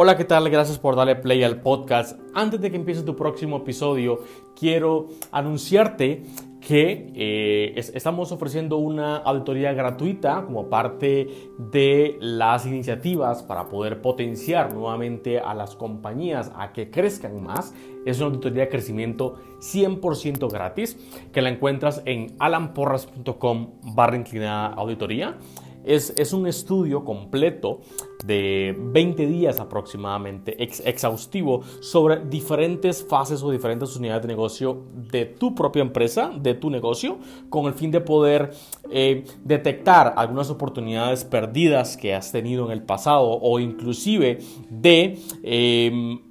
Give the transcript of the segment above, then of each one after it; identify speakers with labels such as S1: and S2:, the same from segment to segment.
S1: Hola, ¿qué tal? Gracias por darle play al podcast. Antes de que empiece tu próximo episodio, quiero anunciarte que eh, estamos ofreciendo una auditoría gratuita como parte de las iniciativas para poder potenciar nuevamente a las compañías a que crezcan más. Es una auditoría de crecimiento 100% gratis que la encuentras en alanporras.com barra inclinada auditoría. Es, un estudio completo de 20 días aproximadamente, exhaustivo, sobre diferentes fases o diferentes unidades de negocio de tu propia empresa, de tu negocio, con el fin de poder eh, detectar algunas oportunidades perdidas que has tenido en el pasado o inclusive de... Em,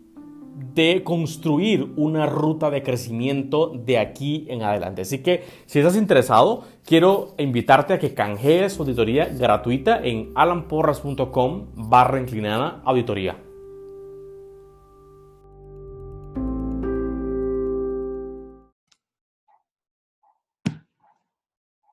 S1: de construir una ruta de crecimiento de aquí en adelante. Así que si estás interesado, quiero invitarte a que canjees auditoría gratuita en alanporras.com barra inclinada auditoría.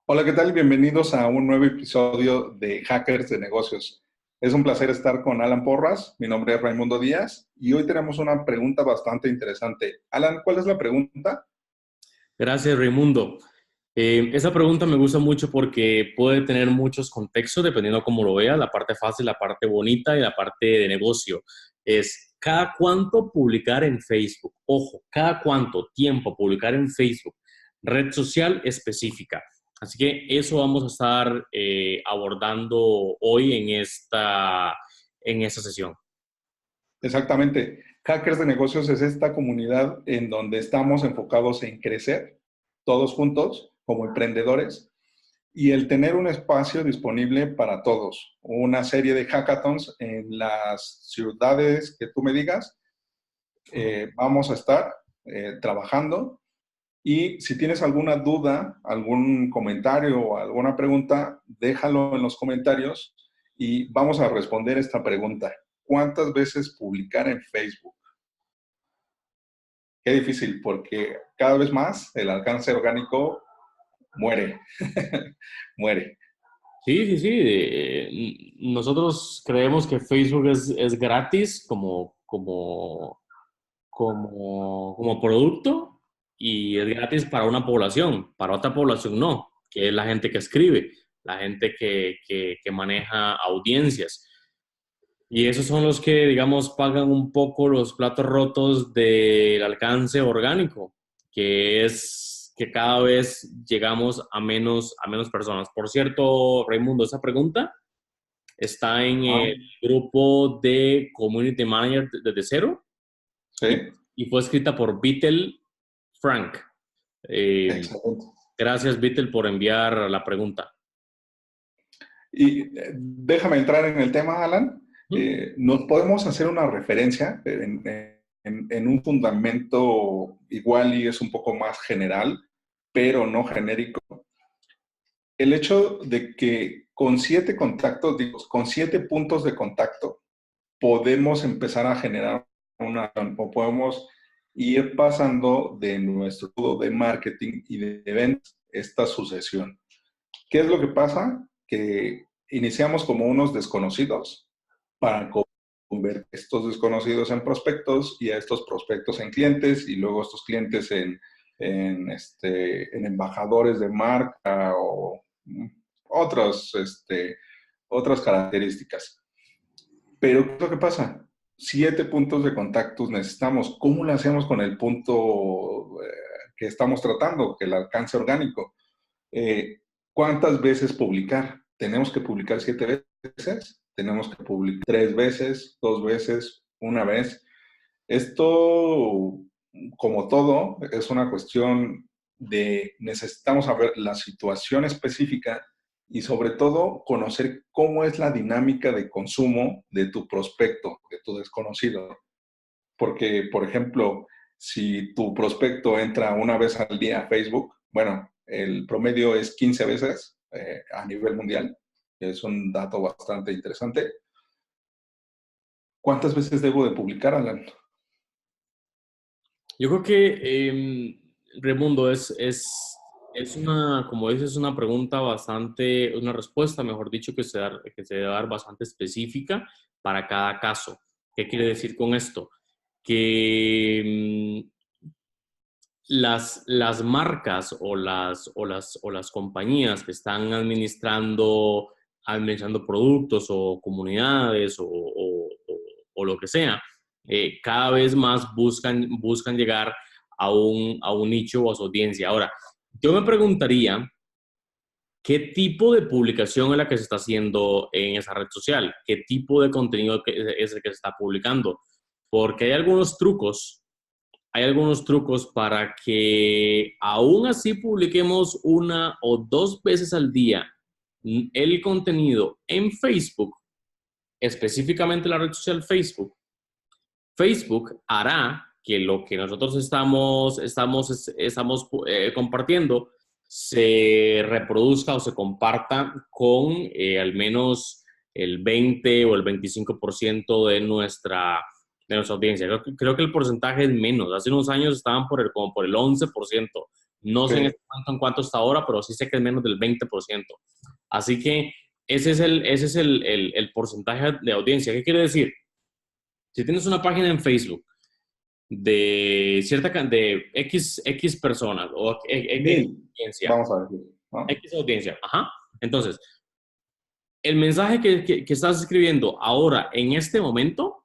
S2: Hola, ¿qué tal? Bienvenidos a un nuevo episodio de Hackers de Negocios. Es un placer estar con Alan Porras. Mi nombre es Raimundo Díaz y hoy tenemos una pregunta bastante interesante. Alan, ¿cuál es la pregunta?
S1: Gracias, Raimundo. Eh, esa pregunta me gusta mucho porque puede tener muchos contextos dependiendo cómo lo veas, la parte fácil, la parte bonita y la parte de negocio. Es cada cuánto publicar en Facebook. Ojo, cada cuánto tiempo publicar en Facebook. Red social específica. Así que eso vamos a estar eh, abordando hoy en esta, en esta sesión.
S2: Exactamente. Hackers de Negocios es esta comunidad en donde estamos enfocados en crecer todos juntos como emprendedores y el tener un espacio disponible para todos. Una serie de hackathons en las ciudades que tú me digas. Eh, vamos a estar eh, trabajando y si tienes alguna duda, algún comentario o alguna pregunta, déjalo en los comentarios y vamos a responder esta pregunta. ¿Cuántas veces publicar en Facebook? Qué difícil, porque cada vez más el alcance orgánico muere, muere.
S1: Sí, sí, sí. Nosotros creemos que Facebook es, es gratis como, como, como, como producto, y es gratis para una población, para otra población no, que es la gente que escribe, la gente que, que, maneja audiencias. Y esos son los que, digamos, pagan un poco los platos rotos del alcance orgánico, que es que cada vez llegamos a menos, a menos personas. Por cierto, Raimundo, esa pregunta está en ah. el grupo de Community Manager desde cero.
S2: Sí.
S1: Y fue escrita por Beatle Frank. Eh, gracias, Beatle, por enviar la pregunta.
S2: Y eh, déjame entrar en el tema, Alan. Eh, nos podemos hacer una referencia en, un fundamento igual y es un poco más general, pero no genérico. El hecho de que con siete contactos, digo, con siete puntos de contacto, podemos empezar a generar una, o podemos ir pasando de nuestro de marketing y de ventas esta sucesión. ¿Qué es lo que pasa? Que iniciamos como unos desconocidos para convertir estos desconocidos en prospectos y a estos prospectos en clientes y luego estos clientes en, en, este, en embajadores de marca o otras, este, otras características. Pero ¿qué es lo que pasa? Siete puntos de contactos necesitamos. ¿Cómo lo hacemos con el punto eh, que estamos tratando, que el alcance orgánico? Eh, ¿Cuántas veces publicar? ¿Tenemos que publicar siete veces? ¿Tenemos que publicar tres veces, dos veces, una vez? Esto, como todo, es una cuestión de necesitamos saber la situación específica y sobre todo conocer cómo es la dinámica de consumo de tu prospecto, de tu desconocido. Porque, por ejemplo, si tu prospecto entra una vez al día a Facebook, bueno, el promedio es 15 veces eh, a nivel mundial. Es un dato bastante interesante. ¿Cuántas veces debo de publicar, Alan?
S1: Yo creo que, eh, Remundo, es, es es una, como dices, una pregunta bastante, una respuesta, mejor dicho, que se, que se debe dar bastante específica para cada caso. ¿Qué quiere decir con esto? Que mm, las, las marcas o las, o, las, o las compañías que están administrando, administrando productos o comunidades o, o, lo que sea, eh, cada vez más buscan, buscan llegar a un, a un nicho o a su audiencia. Ahora, yo me preguntaría, ¿qué tipo de publicación es la que se está haciendo en esa red social? ¿Qué tipo de contenido es el que se está publicando? Porque hay algunos trucos, hay algunos trucos para que aún así publiquemos una o dos veces al día el contenido en Facebook, específicamente la red social Facebook. Facebook hará que lo que nosotros estamos, estamos, estamos eh, compartiendo se reproduzca o se comparta con eh, al menos el 20 o el 25% de nuestra, de nuestra audiencia. Creo, que el porcentaje es menos. Hace unos años estaban por el, como por el 11%. No sé en, este en cuánto está ahora, pero sí sé que es menos del 20%. Así que ese es el, ese es el, el, el porcentaje de audiencia. ¿Qué quiere decir? Si tienes una página en Facebook de cierta de X, X personas o X audiencia. Vamos a ver. X audiencia. Ajá. Entonces, el mensaje que, que, estás escribiendo ahora en este momento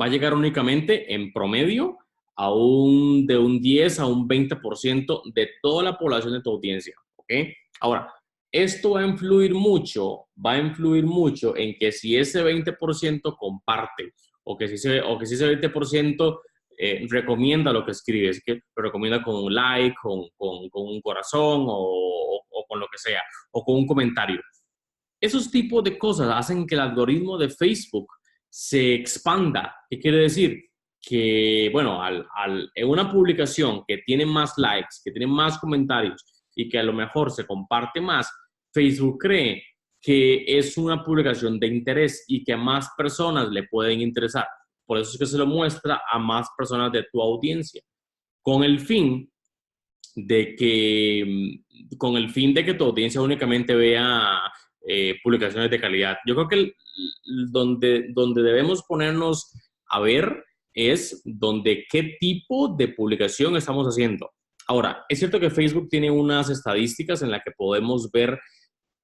S1: va a llegar únicamente en promedio a un, de un 10 a un 20% de toda la población de tu audiencia. ¿Ok? Ahora, esto va a influir mucho, va a influir mucho en que si ese 20% comparte o que si, se, o que si ese 20% eh, recomienda lo que escribes, que lo recomienda con un like, con, con, con un corazón o, o, con lo que sea, o con un comentario. Esos tipos de cosas hacen que el algoritmo de Facebook se expanda. ¿Qué quiere decir? Que, bueno, al, al, en una publicación que tiene más likes, que tiene más comentarios y que a lo mejor se comparte más, Facebook cree que es una publicación de interés y que a más personas le pueden interesar. Por eso es que se lo muestra a más personas de tu audiencia, con el fin de que, con el fin de que tu audiencia únicamente vea eh, publicaciones de calidad. Yo creo que donde, donde debemos ponernos a ver es donde qué tipo de publicación estamos haciendo. Ahora, es cierto que Facebook tiene unas estadísticas en las que podemos ver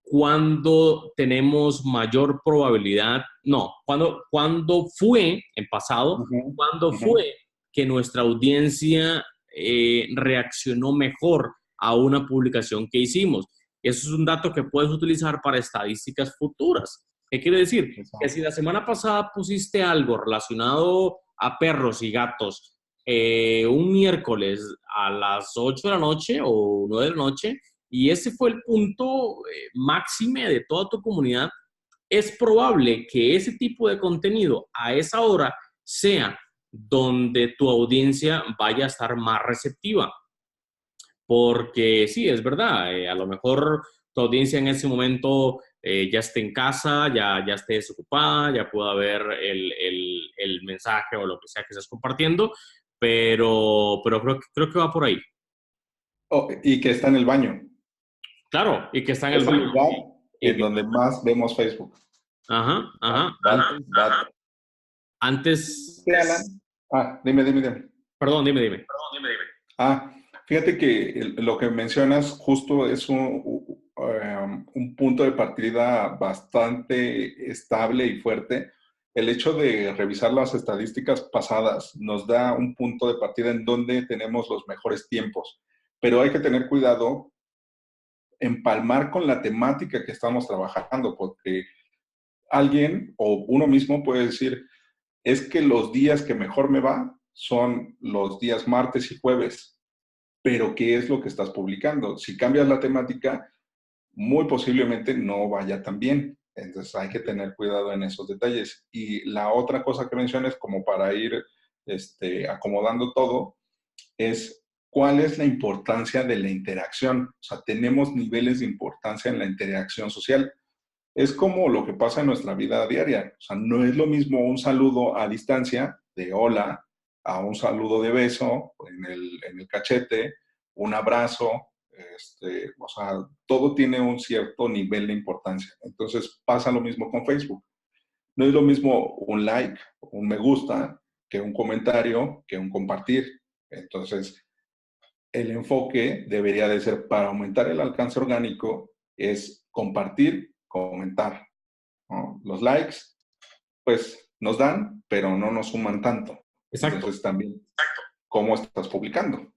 S1: cuando tenemos mayor probabilidad, no, cuando, cuando fue, en pasado, cuando fue que nuestra audiencia eh, reaccionó mejor a una publicación que hicimos. Eso es un dato que puedes utilizar para estadísticas futuras. ¿Qué quiere decir? Que si la semana pasada pusiste algo relacionado a perros y gatos eh, un miércoles a las 8 de la noche o 9 de la noche, y ese fue el punto eh, máxime de toda tu comunidad, es probable que ese tipo de contenido a esa hora sea donde tu audiencia vaya a estar más receptiva. Porque sí, es verdad, eh, a lo mejor tu audiencia en ese momento eh, ya esté en casa, ya, ya esté desocupada, ya pueda ver el, el, mensaje o lo que sea que estés compartiendo, pero, pero creo, creo que va por ahí.
S2: Oh, y que está en el baño.
S1: Claro, y que está en el
S2: lugar en donde más vemos Facebook.
S1: Ajá, ajá. Antes.
S2: Ah, dime, dime, dime.
S1: Perdón, dime, dime. Perdón, dime, dime.
S2: Ah, fíjate que lo que mencionas justo es un, um, un punto de partida bastante estable y fuerte. El hecho de revisar las estadísticas pasadas nos da un punto de partida en donde tenemos los mejores tiempos, pero hay que tener cuidado empalmar con la temática que estamos trabajando, porque alguien o uno mismo puede decir, es que los días que mejor me va son los días martes y jueves, pero ¿qué es lo que estás publicando? Si cambias la temática, muy posiblemente no vaya tan bien. Entonces hay que tener cuidado en esos detalles. Y la otra cosa que mencionas, como para ir este, acomodando todo, es ¿Cuál es la importancia de la interacción? O sea, tenemos niveles de importancia en la interacción social. Es como lo que pasa en nuestra vida diaria. O sea, no es lo mismo un saludo a distancia de hola a un saludo de beso en el, en el cachete, un abrazo, este, o sea, todo tiene un cierto nivel de importancia. Entonces pasa lo mismo con Facebook. No es lo mismo un like, un me gusta, que un comentario, que un compartir. Entonces, el enfoque debería de ser para aumentar el alcance orgánico, es compartir, comentar. Los likes, pues nos dan, pero no nos suman tanto.
S1: Exacto.
S2: Entonces también, ¿cómo estás publicando?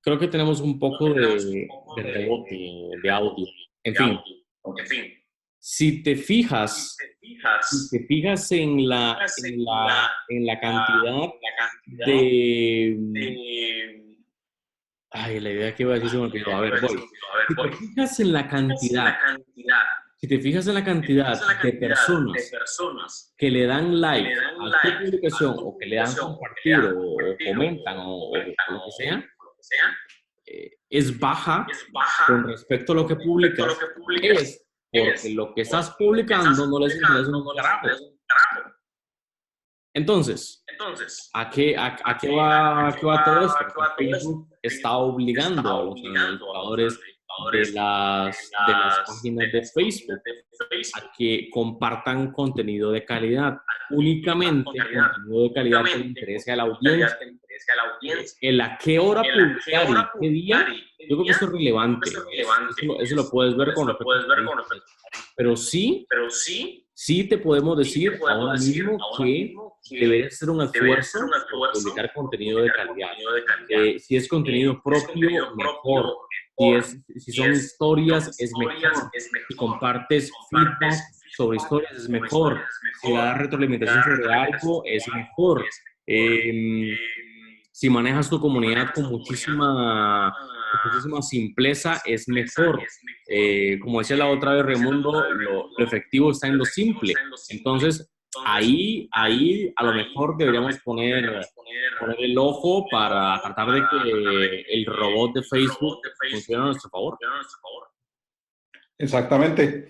S1: Creo que tenemos un poco de, rebote de audio. En fin, si te fijas, si te fijas en la, en la, en la cantidad de... Ay, la idea que iba a decir se me olvidó. A ver, voy. Si te fijas en la cantidad si te fijas en la cantidad, de, personas que le dan like, a tu publicación o que le dan compartir o, comentan o, lo que sea, eh, es, baja con respecto a lo que publicas, es porque lo que estás publicando no les interesa un carajo. Entonces, ¿a qué, a, qué, va, qué va todo esto? Facebook está obligando a los administradores de las, de las páginas de Facebook a que compartan contenido de calidad. Únicamente contenido de calidad que le interese a la audiencia. En la qué hora publicar y qué día, yo creo que eso es relevante. Eso, lo puedes ver con respecto Pero sí, pero sí, sí te podemos decir ahora mismo que debería ser un esfuerzo publicar contenido de calidad. Eh, si es contenido propio, mejor si, es, si son historias, es mejor. Si compartes feedback sobre historias, es mejor. Si das retroalimentación sobre algo, es mejor. Em, si manejas tu comunidad con muchísima, muchísima simpleza, es mejor. Eh, como decía la otra vez Raimundo, lo, lo efectivo está en lo simple. Entonces, ahí, ahí a lo mejor deberíamos poner, poner el ojo para tratar de que el robot de Facebook funcione a nuestro favor.
S2: Exactamente.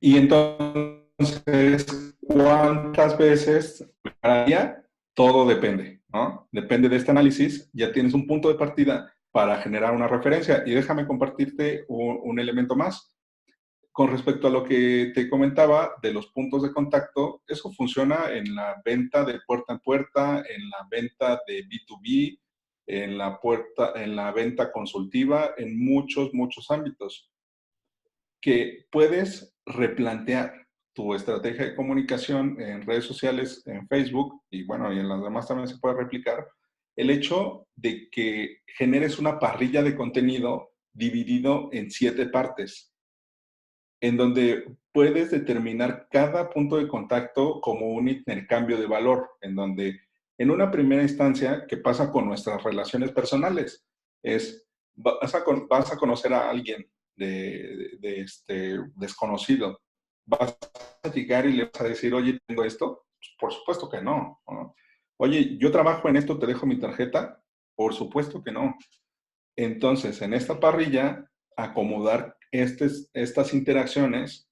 S2: Y entonces, ¿cuántas veces cada día? Todo depende, ¿no? Depende de este análisis. Ya tienes un punto de partida para generar una referencia. Y déjame compartirte un elemento más con respecto a lo que te comentaba de los puntos de contacto, eso funciona en la venta de puerta en puerta, en la venta de B2B, en la, venta consultiva, en muchos, muchos ámbitos, que puedes replantear tu estrategia de comunicación en redes sociales, en Facebook, y bueno, y en las demás también se puede replicar, el hecho de que generes una parrilla de contenido dividido en siete partes en donde puedes determinar cada punto de contacto como un intercambio de valor, en donde en una primera instancia, ¿qué pasa con nuestras relaciones personales? Es, vas a, vas a conocer a alguien de, este desconocido, vas a llegar y le vas a decir, oye, tengo esto. Pues, por supuesto que no, no. Oye, yo trabajo en esto, te dejo mi tarjeta. Por supuesto que no. Entonces, en esta parrilla, acomodar estas interacciones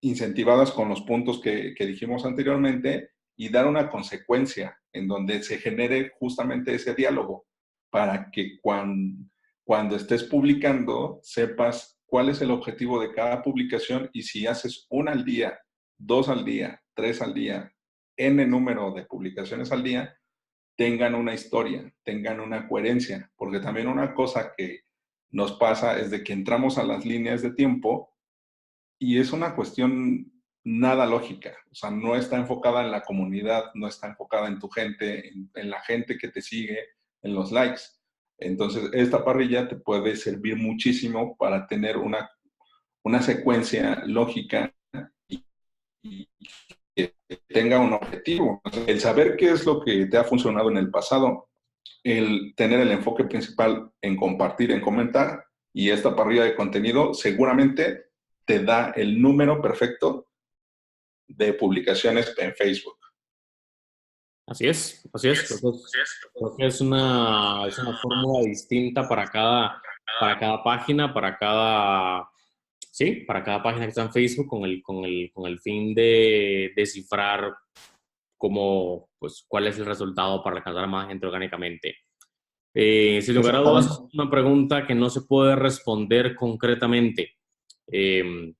S2: incentivadas con los puntos que, dijimos anteriormente y dar una consecuencia en donde se genere justamente ese diálogo para que cuando, cuando estés publicando sepas cuál es el objetivo de cada publicación y si haces una al día, dos al día, tres al día, n número de publicaciones al día, tengan una historia, tengan una coherencia, porque también una cosa que nos pasa es de que entramos a las líneas de tiempo y es una cuestión nada lógica, o sea, no está enfocada en la comunidad, no está enfocada en tu gente, en, la gente que te sigue, en los likes. Entonces, esta parrilla te puede servir muchísimo para tener una, una secuencia lógica y, y, que tenga un objetivo. El saber qué es lo que te ha funcionado en el pasado el tener el enfoque principal en compartir, en comentar, y esta parrilla de contenido seguramente te da el número perfecto de publicaciones en Facebook.
S1: Así es, así es. Creo que es una, es una fórmula distinta para cada, para cada página, para cada, sí, para cada página que está en Facebook con el, con el, con el fin de descifrar cómo, pues, cuál es el resultado para alcanzar más gente orgánicamente. Eh, sin lugar a dudas, una pregunta que no se puede responder concretamente. Em,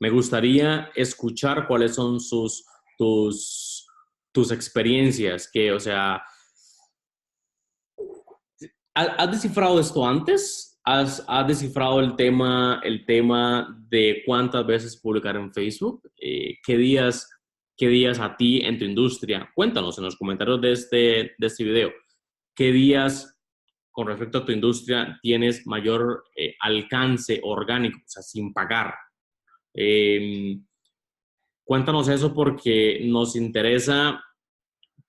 S1: Me gustaría escuchar cuáles son sus, tus, tus experiencias, que, o sea, ¿has descifrado esto antes? ¿Has, descifrado el tema, el tema de cuántas veces publicar en Facebook? Eh, ¿Qué días qué días a ti en tu industria. Cuéntanos en los comentarios de este, de este video, qué días con respecto a tu industria tienes mayor eh, alcance orgánico, o sea, sin pagar. Em, cuéntanos eso porque nos interesa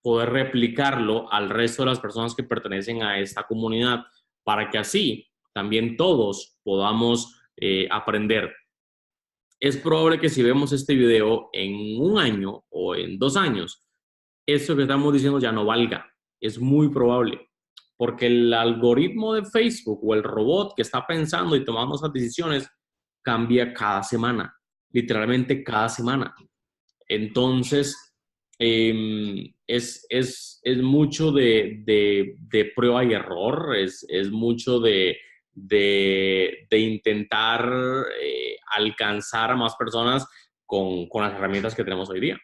S1: poder replicarlo al resto de las personas que pertenecen a esta comunidad para que así también todos podamos eh, aprender es probable que si vemos este video en un año o en dos años, eso que estamos diciendo ya no valga. Es muy probable. Porque el algoritmo de Facebook o el robot que está pensando y tomando esas decisiones cambia cada semana, literalmente cada semana. Entonces, em, es, es, mucho de, prueba y error, es, es mucho de, de, intentar eh, alcanzar a más personas con, las herramientas que tenemos hoy día.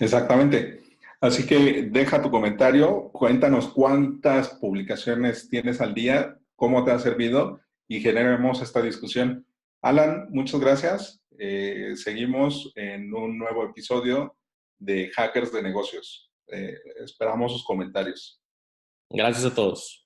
S2: Exactamente. Así que deja tu comentario, cuéntanos cuántas publicaciones tienes al día, cómo te ha servido y generemos esta discusión. Alan, muchas gracias. Eh, seguimos en un nuevo episodio de Hackers de Negocios. Eh, esperamos sus comentarios.
S1: Gracias a todos.